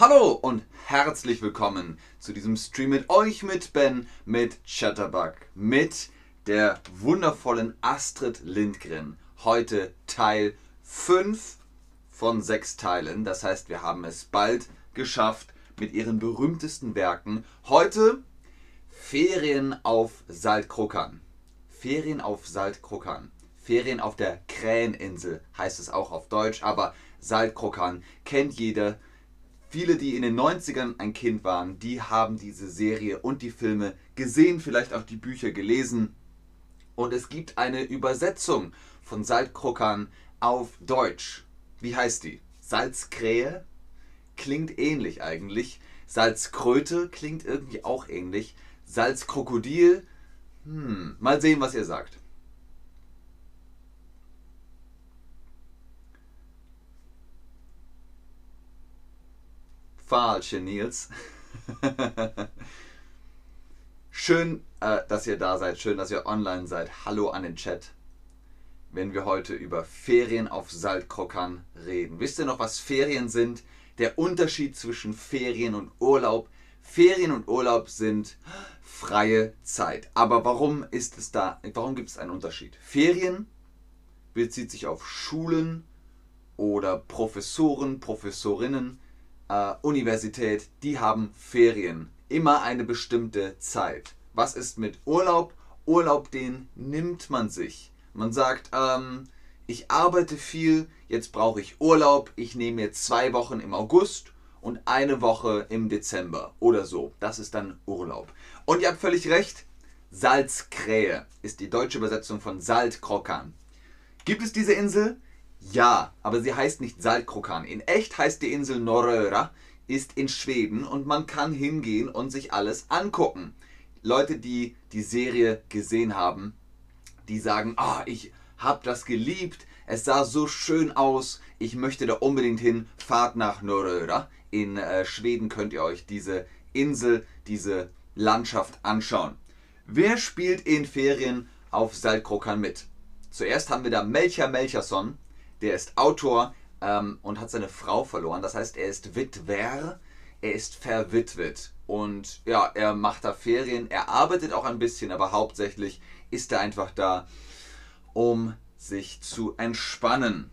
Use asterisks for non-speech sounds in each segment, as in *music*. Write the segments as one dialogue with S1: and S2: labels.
S1: Hallo und herzlich willkommen zu diesem Stream mit euch, mit Ben, mit Chatterbug, mit der wundervollen Astrid Lindgren. Heute Teil 5 von 6 Teilen. Das heißt, wir haben es bald geschafft mit ihren berühmtesten Werken. Heute Ferien auf Saltkrokan. Ferien auf Saltkrokan. Ferien auf der Kräheninsel heißt es auch auf Deutsch, aber Saltkrokan kennt jeder Viele, die in den 90ern ein Kind waren, die haben diese Serie und die Filme gesehen, vielleicht auch die Bücher gelesen. Und es gibt eine Übersetzung von Saltkrokan auf Deutsch. Wie heißt die? Salzkrähe? Klingt ähnlich eigentlich. Salzkröte klingt irgendwie auch ähnlich. Salzkrokodil? Hm, mal sehen, was ihr sagt. Falsche, Nils. Schön, äh, dass ihr da seid. Schön, dass ihr online seid. Hallo an den Chat. Wenn wir heute über Ferien auf Saltkrokan reden. Wisst ihr noch, was Ferien sind? Der Unterschied zwischen Ferien und Urlaub. Ferien und Urlaub sind freie Zeit. Aber warum ist es da? Warum gibt es einen Unterschied? Ferien bezieht sich auf Schulen oder Professoren, Professorinnen äh, Universität, die haben Ferien. Immer eine bestimmte Zeit. Was ist mit Urlaub? Urlaub, den nimmt man sich. Man sagt, ähm, ich arbeite viel, jetzt brauche ich Urlaub. Ich nehme jetzt zwei Wochen im August und eine Woche im Dezember oder so. Das ist dann Urlaub. Und ihr habt völlig recht, Salzkrähe ist die deutsche Übersetzung von Saltkrokan. Gibt es diese Insel? Ja, aber sie heißt nicht Saltkrokan. In echt heißt die Insel Norröra, ist in Schweden und man kann hingehen und sich alles angucken. Leute, die die Serie gesehen haben, die sagen, oh, ich habe das geliebt, es sah so schön aus, ich möchte da unbedingt hin, fahrt nach Norröra. In äh, Schweden könnt ihr euch diese Insel, diese Landschaft anschauen. Wer spielt in Ferien auf Saltkrokan mit? Zuerst haben wir da Melcher Melcherson, der ist Autor ähm, und hat seine Frau verloren. Das heißt, er ist Witwer, er ist verwitwet. Und ja, er macht da Ferien, er arbeitet auch ein bisschen, aber hauptsächlich ist er einfach da, um sich zu entspannen.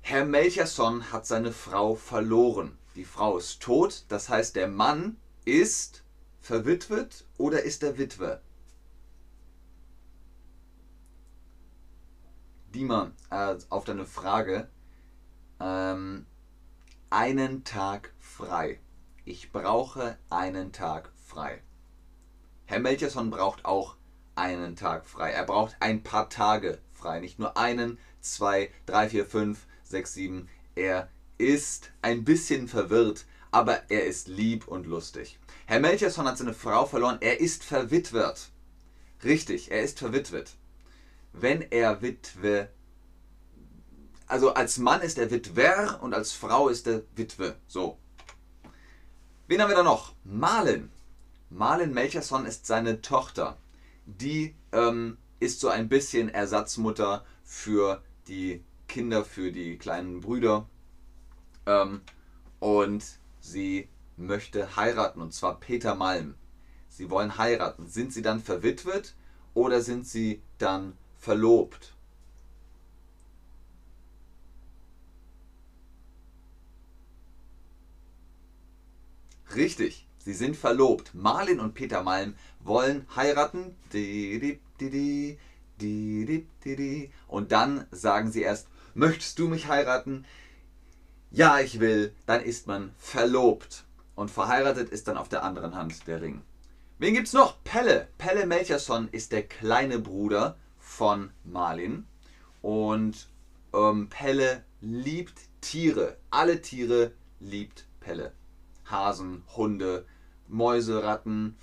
S1: Herr Melcherson hat seine Frau verloren. Die Frau ist tot, das heißt, der Mann ist verwitwet oder ist er Witwe? Dima, äh, auf deine Frage, ähm, einen Tag frei. Ich brauche einen Tag frei. Herr Melcherson braucht auch einen Tag frei. Er braucht ein paar Tage frei. Nicht nur einen, zwei, drei, vier, fünf, sechs, sieben. Er ist ein bisschen verwirrt, aber er ist lieb und lustig. Herr Melcherson hat seine Frau verloren. Er ist verwitwet. Richtig, er ist verwitwet wenn er Witwe. Also als Mann ist er Witwer und als Frau ist er Witwe. So. Wen haben wir da noch? Malen. Malen Melcherson ist seine Tochter. Die ähm, ist so ein bisschen Ersatzmutter für die Kinder, für die kleinen Brüder. Ähm, und sie möchte heiraten, und zwar Peter Malm. Sie wollen heiraten. Sind sie dann verwitwet oder sind sie dann verlobt. Richtig, sie sind verlobt. Marlin und Peter Malm wollen heiraten. Und dann sagen sie erst, möchtest du mich heiraten? Ja, ich will. Dann ist man verlobt. Und verheiratet ist dann auf der anderen Hand der Ring. Wen gibt's noch? Pelle. Pelle Melcherson ist der kleine Bruder von Marlin. Und ähm, Pelle liebt Tiere. Alle Tiere liebt Pelle. Hasen, Hunde, Mäuse, Ratten,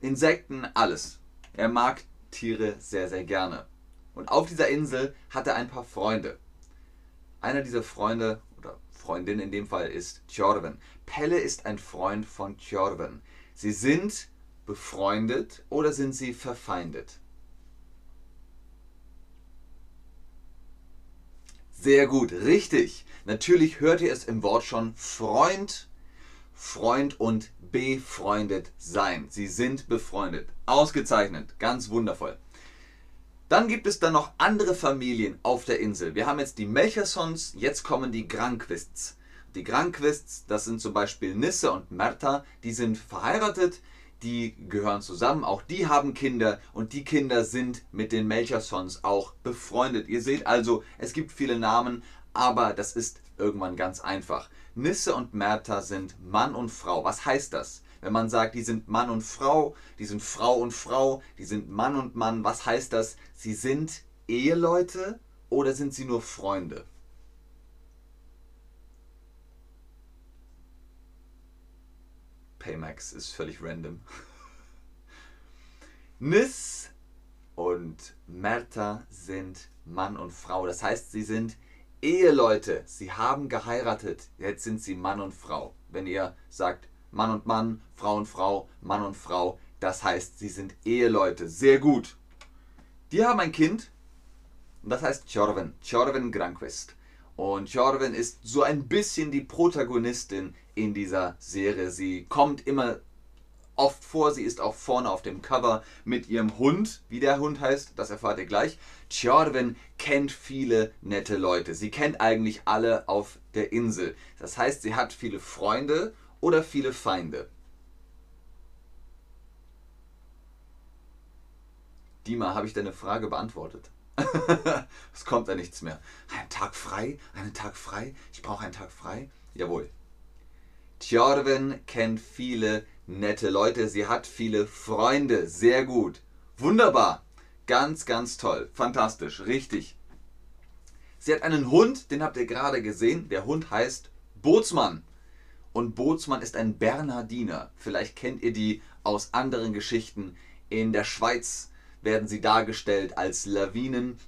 S1: Insekten, alles. Er mag Tiere sehr, sehr gerne. Und auf dieser Insel hat er ein paar Freunde. Einer dieser Freunde, oder Freundin in dem Fall, ist Tjorven. Pelle ist ein Freund von Tjorven. Sie sind befreundet oder sind sie verfeindet? Sehr gut, richtig. Natürlich hört ihr es im Wort schon Freund Freund und befreundet sein. Sie sind befreundet. Ausgezeichnet. Ganz wundervoll. Dann gibt es dann noch andere Familien auf der Insel. Wir haben jetzt die Melchersons, jetzt kommen die Granquists. Die Granquists, das sind zum Beispiel Nisse und Merta, die sind verheiratet, die gehören zusammen, auch die haben Kinder und die Kinder sind mit den Melchersons auch befreundet. Ihr seht also, es gibt viele Namen, aber das ist irgendwann ganz einfach. Nisse und Merta sind Mann und Frau. Was heißt das? Wenn man sagt, die sind Mann und Frau, die sind Frau und Frau, die sind Mann und Mann, was heißt das? Sie sind Eheleute oder sind sie nur Freunde? Paymax ist völlig random. *laughs* Nis und Merta sind Mann und Frau. Das heißt, sie sind Eheleute. Sie haben geheiratet. Jetzt sind sie Mann und Frau. Wenn ihr sagt Mann und Mann, Frau und Frau, Mann und Frau, das heißt, sie sind Eheleute. Sehr gut. Die haben ein Kind und das heißt Chorven. Chorven Granquist. Und Jorven ist so ein bisschen die Protagonistin in dieser Serie. Sie kommt immer oft vor, sie ist auch vorne auf dem Cover mit ihrem Hund. Wie der Hund heißt, das erfahrt ihr gleich. Jorven kennt viele nette Leute. Sie kennt eigentlich alle auf der Insel. Das heißt, sie hat viele Freunde oder viele Feinde. Dima, habe ich deine Frage beantwortet? *laughs* es kommt da nichts mehr. Ein Tag frei, einen Tag frei, ich brauche einen Tag frei. Jawohl. Tjorven kennt viele nette Leute, sie hat viele Freunde. Sehr gut. Wunderbar. Ganz, ganz toll. Fantastisch. Richtig. Sie hat einen Hund, den habt ihr gerade gesehen. Der Hund heißt Bootsmann. Und Bootsmann ist ein Bernhardiner. Vielleicht kennt ihr die aus anderen Geschichten. In der Schweiz werden sie dargestellt als Lawinen,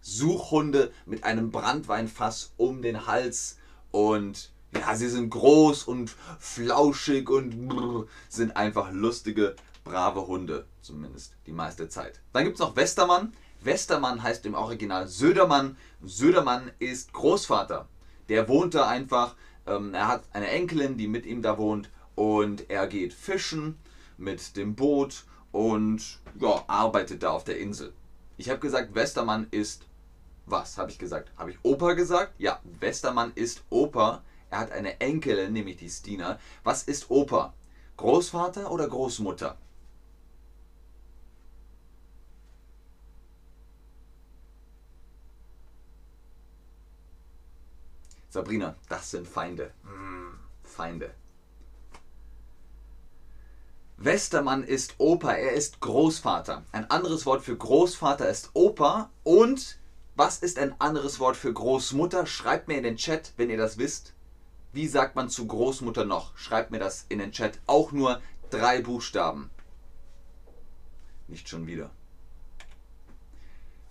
S1: Suchhunde mit einem Brandweinfass um den Hals und ja, sie sind groß und flauschig und brr, sind einfach lustige, brave Hunde, zumindest die meiste Zeit. Dann gibt es noch Westermann. Westermann heißt im Original Södermann. Södermann ist Großvater. Der wohnt da einfach. Ähm, er hat eine Enkelin, die mit ihm da wohnt. Und er geht fischen mit dem Boot und ja, arbeitet da auf der Insel. Ich habe gesagt, Westermann ist was? Habe ich gesagt? Habe ich Opa gesagt? Ja, Westermann ist Opa. Er hat eine Enkelin, nämlich die Stina. Was ist Opa? Großvater oder Großmutter? Sabrina, das sind Feinde. Hm, Feinde. Westermann ist Opa, er ist Großvater. Ein anderes Wort für Großvater ist Opa. Und was ist ein anderes Wort für Großmutter? Schreibt mir in den Chat, wenn ihr das wisst. Wie sagt man zu Großmutter noch? Schreibt mir das in den Chat. Auch nur drei Buchstaben. Nicht schon wieder.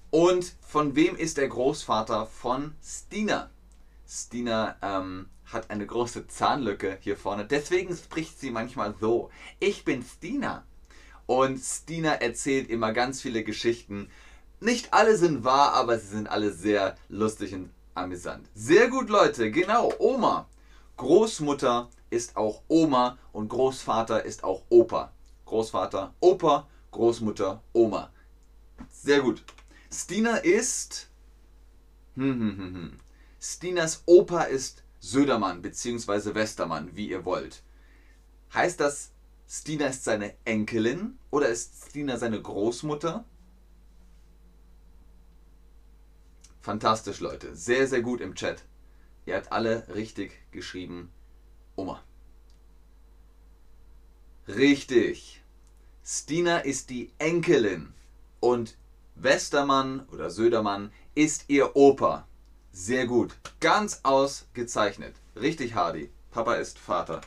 S1: Und von wem ist der Großvater? Von Stina. Stina ähm, hat eine große Zahnlücke hier vorne. Deswegen spricht sie manchmal so. Ich bin Stina. Und Stina erzählt immer ganz viele Geschichten. Nicht alle sind wahr, aber sie sind alle sehr lustig und amüsant. Sehr gut, Leute. Genau, Oma. Großmutter ist auch Oma und Großvater ist auch Opa. Großvater, Opa, Großmutter, Oma. Sehr gut. Stina ist. Hm, hm, hm, hm. Stinas Opa ist Södermann bzw. Westermann, wie ihr wollt. Heißt das, Stina ist seine Enkelin oder ist Stina seine Großmutter? Fantastisch, Leute. Sehr, sehr gut im Chat. Ihr habt alle richtig geschrieben. Oma. Richtig. Stina ist die Enkelin und Westermann oder Södermann ist ihr Opa. Sehr gut. Ganz ausgezeichnet. Richtig, Hardy. Papa ist Vater.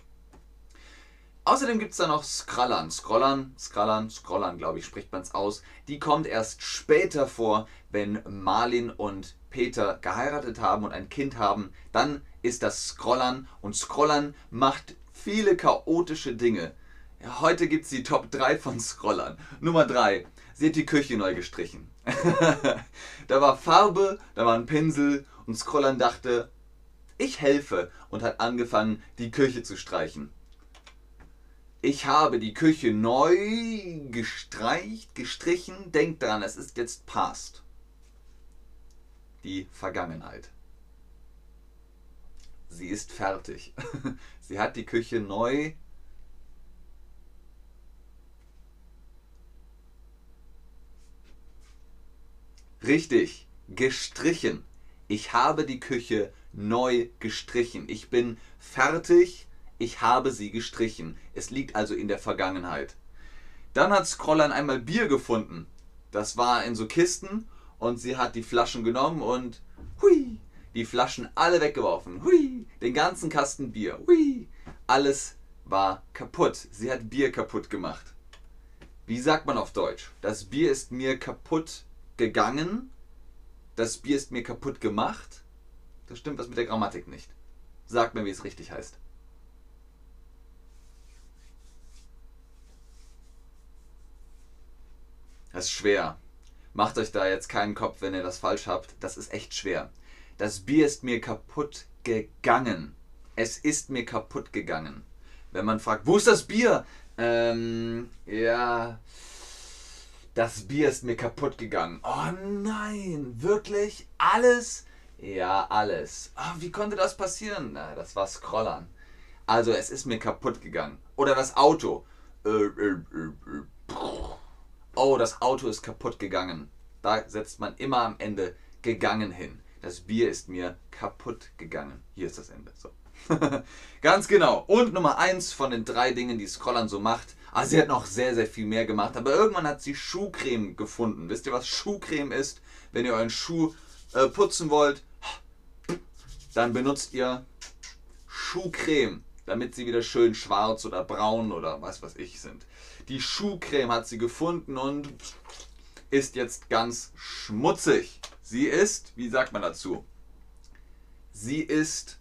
S1: Außerdem gibt es da noch Skrallan. Scrollern, Skrallan, Scrollern, glaube ich, spricht man es aus. Die kommt erst später vor, wenn Marlin und Peter geheiratet haben und ein Kind haben. Dann ist das Scrollern und Scrollern macht viele chaotische Dinge. Heute gibt es die Top 3 von Scrollern. Nummer 3. Sie hat die Küche neu gestrichen. *laughs* da war Farbe, da war ein Pinsel und Scrollern dachte, Ich helfe und hat angefangen, die Küche zu streichen. Ich habe die Küche neu gestreicht, gestrichen. Denkt dran, es ist jetzt past. Die Vergangenheit. Sie ist fertig. *laughs* Sie hat die Küche neu Richtig, gestrichen. Ich habe die Küche neu gestrichen. Ich bin fertig. Ich habe sie gestrichen. Es liegt also in der Vergangenheit. Dann hat Scrollern einmal Bier gefunden. Das war in so Kisten und sie hat die Flaschen genommen und hui, die Flaschen alle weggeworfen. Hui, den ganzen Kasten Bier. Hui, alles war kaputt. Sie hat Bier kaputt gemacht. Wie sagt man auf Deutsch? Das Bier ist mir kaputt gegangen, das Bier ist mir kaputt gemacht. Da stimmt was mit der Grammatik nicht. Sagt mir, wie es richtig heißt. Das ist schwer. Macht euch da jetzt keinen Kopf, wenn ihr das falsch habt. Das ist echt schwer. Das Bier ist mir kaputt gegangen. Es ist mir kaputt gegangen. Wenn man fragt, wo ist das Bier? Ähm, ja, das Bier ist mir kaputt gegangen. Oh nein, wirklich? Alles? Ja, alles. Oh, wie konnte das passieren? Na, das war Scrollern. Also, es ist mir kaputt gegangen. Oder das Auto. Äh, äh, äh, oh, das Auto ist kaputt gegangen. Da setzt man immer am Ende gegangen hin. Das Bier ist mir kaputt gegangen. Hier ist das Ende. So. *laughs* Ganz genau. Und Nummer eins von den drei Dingen, die Scrollern so macht, Ah, sie hat noch sehr, sehr viel mehr gemacht. Aber irgendwann hat sie Schuhcreme gefunden. Wisst ihr, was Schuhcreme ist? Wenn ihr euren Schuh äh, putzen wollt, dann benutzt ihr Schuhcreme, damit sie wieder schön schwarz oder braun oder was weiß ich sind. Die Schuhcreme hat sie gefunden und ist jetzt ganz schmutzig. Sie ist, wie sagt man dazu? Sie ist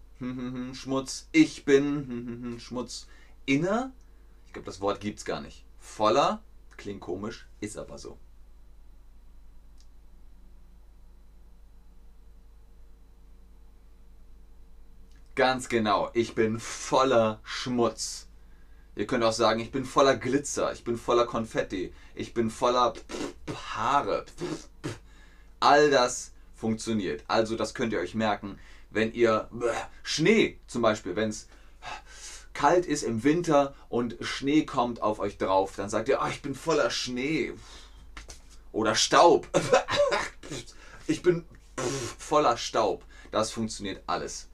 S1: Schmutz. Ich bin Schmutz. Inner ich glaube, das Wort gibt es gar nicht. Voller, klingt komisch, ist aber so. Ganz genau, ich bin voller Schmutz. Ihr könnt auch sagen, ich bin voller Glitzer, ich bin voller Konfetti, ich bin voller Haare. All das funktioniert. Also das könnt ihr euch merken, wenn ihr Schnee zum Beispiel, wenn es kalt ist im Winter und Schnee kommt auf euch drauf, dann sagt ihr, oh, ich bin voller Schnee. Oder Staub. *laughs* Ich bin voller Staub. Das funktioniert alles.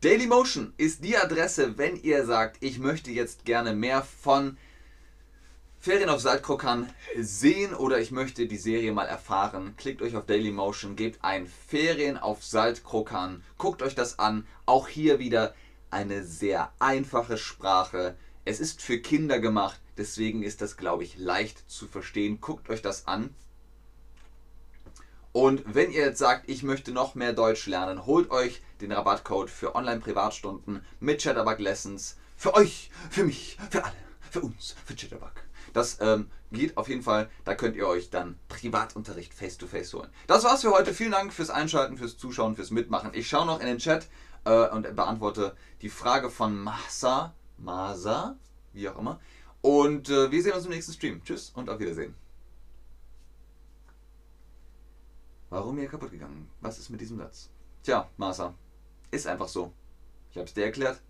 S1: Dailymotion ist die Adresse, wenn ihr sagt, ich möchte jetzt gerne mehr von Ferien auf Saltkrokan sehen oder ich möchte die Serie mal erfahren, klickt euch auf Dailymotion, gebt ein Ferien auf Saltkrokan, guckt euch das an. Auch hier wieder eine sehr einfache Sprache. Es ist für Kinder gemacht, deswegen ist das, glaube ich, leicht zu verstehen. Guckt euch das an. Und wenn ihr jetzt sagt, ich möchte noch mehr Deutsch lernen, holt euch den Rabattcode für Online-Privatstunden mit Chatterbug Lessons. Für euch, für mich, für alle, für uns, für Chatterbug. Das ähm, geht auf jeden Fall. Da könnt ihr euch dann Privatunterricht face-to-face holen. Das war's für heute. Vielen Dank fürs Einschalten, fürs Zuschauen, fürs Mitmachen. Ich schaue noch in den Chat äh, und beantworte die Frage von Masa, Masa, wie auch immer. Und äh, wir sehen uns im nächsten Stream. Tschüss und auf Wiedersehen. Warum mir kaputt gegangen? Was ist mit diesem Satz? Tja, Masa, ist einfach so. Ich habe es dir erklärt.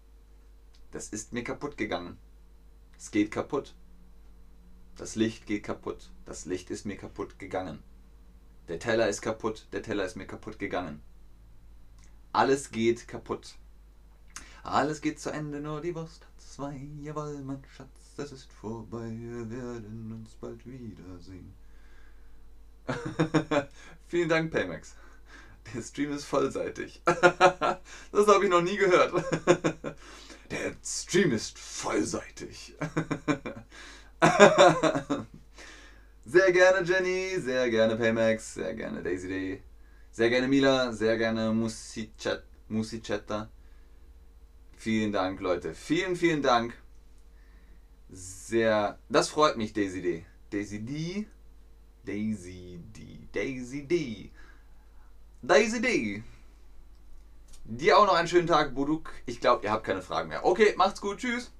S1: Das ist mir kaputt gegangen. Es geht kaputt. Das Licht geht kaputt. Das Licht ist mir kaputt gegangen. Der Teller ist kaputt. Der Teller ist mir kaputt gegangen. Alles geht kaputt. Alles geht zu Ende, nur die Wurst hat zwei. Jawohl, mein Schatz, es ist vorbei. Wir werden uns bald wiedersehen. *laughs* Vielen Dank, Paymax. Der Stream ist vollseitig. *laughs* das habe ich noch nie gehört. *laughs* Der Stream ist vollseitig. *laughs* sehr gerne Jenny, sehr gerne Paymax, sehr gerne Daisy Day, sehr gerne Mila, sehr gerne Musicetta. Vielen Dank, Leute. Vielen, vielen Dank. Sehr. Das freut mich, Daisy D. Daisy D. Daisy D. Daisy D. Daisy D. Dir auch noch einen schönen Tag, Buduk. Ich glaube, ihr habt keine Fragen mehr. Okay, macht's gut. Tschüss.